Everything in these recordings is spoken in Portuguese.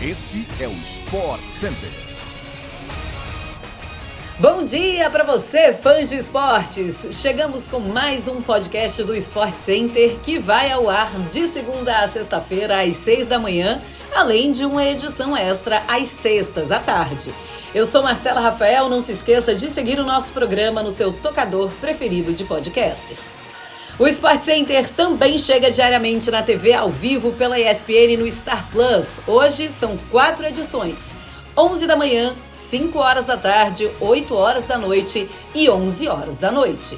Este é o Sport Center. Bom dia para você, fãs de esportes! Chegamos com mais um podcast do Sport Center que vai ao ar de segunda a sexta-feira às seis da manhã, além de uma edição extra às sextas à tarde. Eu sou Marcela Rafael, não se esqueça de seguir o nosso programa no seu tocador preferido de podcasts. O Sport Center também chega diariamente na TV ao vivo pela ESPN no Star Plus. Hoje são quatro edições. 11 da manhã, 5 horas da tarde, 8 horas da noite e 11 horas da noite.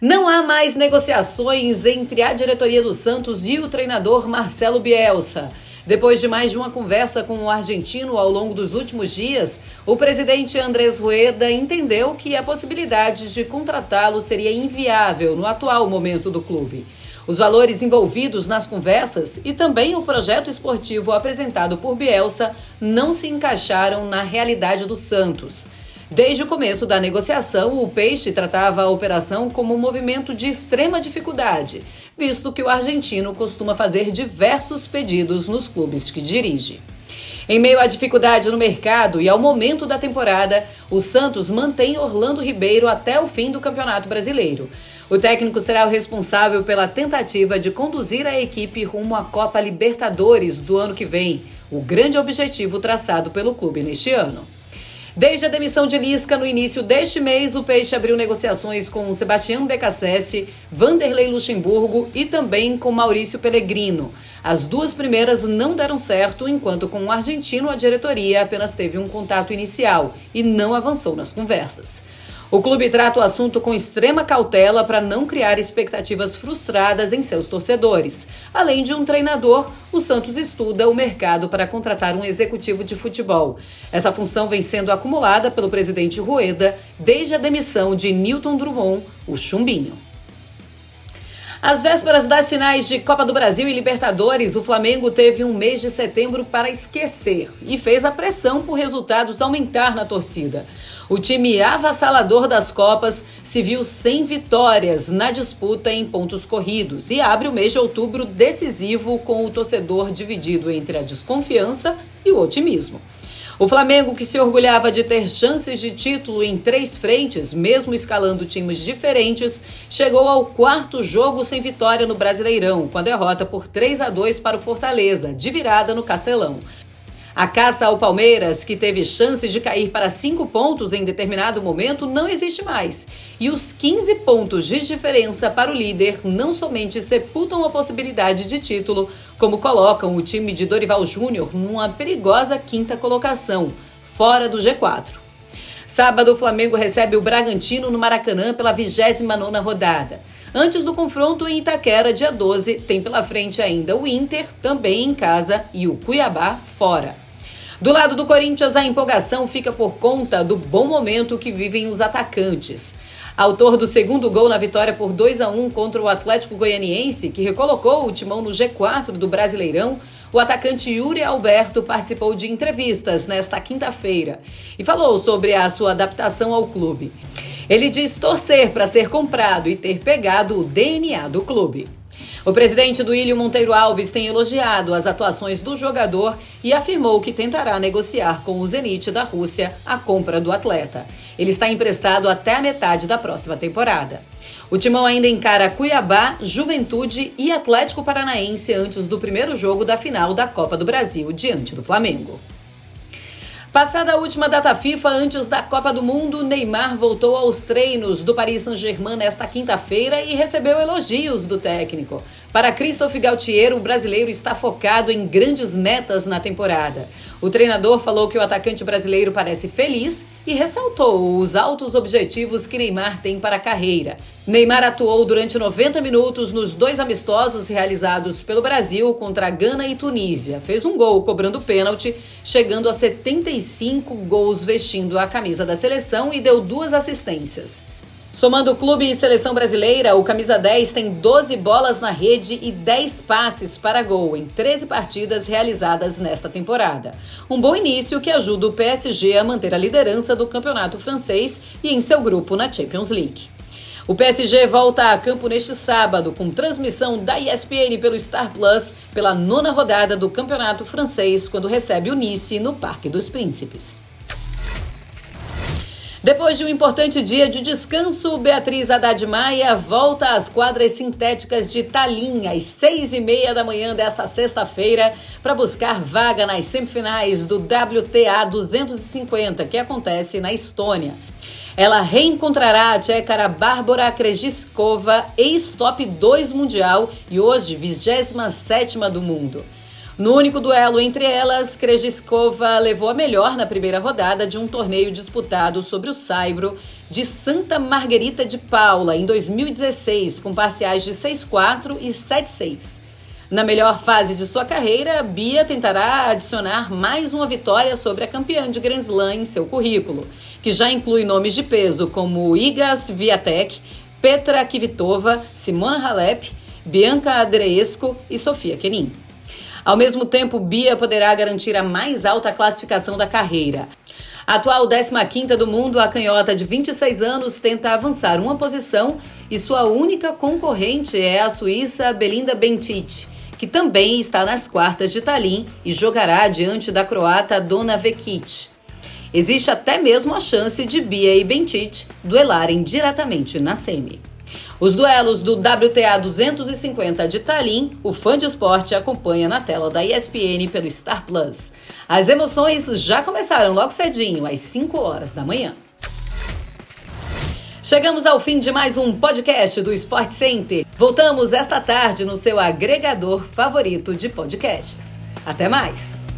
Não há mais negociações entre a diretoria do Santos e o treinador Marcelo Bielsa. Depois de mais de uma conversa com o argentino ao longo dos últimos dias, o presidente Andrés Rueda entendeu que a possibilidade de contratá-lo seria inviável no atual momento do clube. Os valores envolvidos nas conversas e também o projeto esportivo apresentado por Bielsa não se encaixaram na realidade do Santos. Desde o começo da negociação, o Peixe tratava a operação como um movimento de extrema dificuldade, visto que o argentino costuma fazer diversos pedidos nos clubes que dirige. Em meio à dificuldade no mercado e ao momento da temporada, o Santos mantém Orlando Ribeiro até o fim do Campeonato Brasileiro. O técnico será o responsável pela tentativa de conduzir a equipe rumo à Copa Libertadores do ano que vem, o grande objetivo traçado pelo clube neste ano. Desde a demissão de Lisca no início deste mês, o Peixe abriu negociações com Sebastião Becassese, Vanderlei Luxemburgo e também com Maurício Pellegrino. As duas primeiras não deram certo, enquanto com o argentino a diretoria apenas teve um contato inicial e não avançou nas conversas. O clube trata o assunto com extrema cautela para não criar expectativas frustradas em seus torcedores. Além de um treinador, o Santos estuda o mercado para contratar um executivo de futebol. Essa função vem sendo acumulada pelo presidente Rueda desde a demissão de Newton Drummond, o Chumbinho. Às vésperas das finais de Copa do Brasil e Libertadores, o Flamengo teve um mês de setembro para esquecer e fez a pressão por resultados aumentar na torcida. O time avassalador das Copas se viu sem vitórias na disputa em pontos corridos e abre o mês de outubro decisivo com o torcedor dividido entre a desconfiança e o otimismo. O Flamengo, que se orgulhava de ter chances de título em três frentes, mesmo escalando times diferentes, chegou ao quarto jogo sem vitória no Brasileirão, com a derrota por 3 a 2 para o Fortaleza, de virada no Castelão. A caça ao Palmeiras, que teve chances de cair para cinco pontos em determinado momento, não existe mais. E os 15 pontos de diferença para o líder não somente sepultam a possibilidade de título, como colocam o time de Dorival Júnior numa perigosa quinta colocação, fora do G4. Sábado, o Flamengo recebe o Bragantino no Maracanã pela 29 rodada. Antes do confronto em Itaquera, dia 12, tem pela frente ainda o Inter, também em casa, e o Cuiabá fora. Do lado do Corinthians, a empolgação fica por conta do bom momento que vivem os atacantes. Autor do segundo gol na vitória por 2 a 1 contra o Atlético Goianiense, que recolocou o timão no G4 do Brasileirão, o atacante Yuri Alberto participou de entrevistas nesta quinta-feira e falou sobre a sua adaptação ao clube. Ele diz torcer para ser comprado e ter pegado o DNA do clube. O presidente do Ilho Monteiro Alves tem elogiado as atuações do jogador e afirmou que tentará negociar com o Zenit da Rússia a compra do atleta. Ele está emprestado até a metade da próxima temporada. O Timão ainda encara Cuiabá, Juventude e Atlético Paranaense antes do primeiro jogo da final da Copa do Brasil diante do Flamengo. Passada a última data FIFA antes da Copa do Mundo, Neymar voltou aos treinos do Paris Saint-Germain nesta quinta-feira e recebeu elogios do técnico. Para Christophe Gautier, o brasileiro está focado em grandes metas na temporada. O treinador falou que o atacante brasileiro parece feliz e ressaltou os altos objetivos que Neymar tem para a carreira. Neymar atuou durante 90 minutos nos dois amistosos realizados pelo Brasil contra Gana e Tunísia. Fez um gol cobrando pênalti, chegando a 75 gols vestindo a camisa da seleção e deu duas assistências. Somando clube e seleção brasileira, o camisa 10 tem 12 bolas na rede e 10 passes para gol em 13 partidas realizadas nesta temporada. Um bom início que ajuda o PSG a manter a liderança do campeonato francês e em seu grupo na Champions League. O PSG volta a campo neste sábado, com transmissão da ESPN pelo Star Plus, pela nona rodada do Campeonato Francês, quando recebe o Nice no Parque dos Príncipes. Depois de um importante dia de descanso, Beatriz Haddad Maia volta às quadras sintéticas de Tallinn às seis e meia da manhã desta sexta-feira para buscar vaga nas semifinais do WTA 250, que acontece na Estônia. Ela reencontrará a tchecara Bárbara Krejcikova, ex-top 2 mundial e hoje 27 do mundo. No único duelo entre elas, Krejcikova levou a melhor na primeira rodada de um torneio disputado sobre o Saibro de Santa Margarita de Paula em 2016, com parciais de 6-4 e 7-6. Na melhor fase de sua carreira, Bia tentará adicionar mais uma vitória sobre a campeã de Grand Slam em seu currículo, que já inclui nomes de peso como Iga Swiatek, Petra Kvitova, Simona Halep, Bianca Andreescu e Sofia Kenin. Ao mesmo tempo, Bia poderá garantir a mais alta classificação da carreira. Atual 15ª do mundo, a canhota de 26 anos tenta avançar uma posição e sua única concorrente é a suíça Belinda Bencic que também está nas quartas de Tallinn e jogará diante da croata Dona Vekic. Existe até mesmo a chance de Bia e Bentic duelarem diretamente na semi. Os duelos do WTA 250 de Tallinn, o fã de esporte acompanha na tela da ESPN pelo Star Plus. As emoções já começaram logo cedinho, às 5 horas da manhã. Chegamos ao fim de mais um podcast do Sport Center. Voltamos esta tarde no seu agregador favorito de podcasts. Até mais!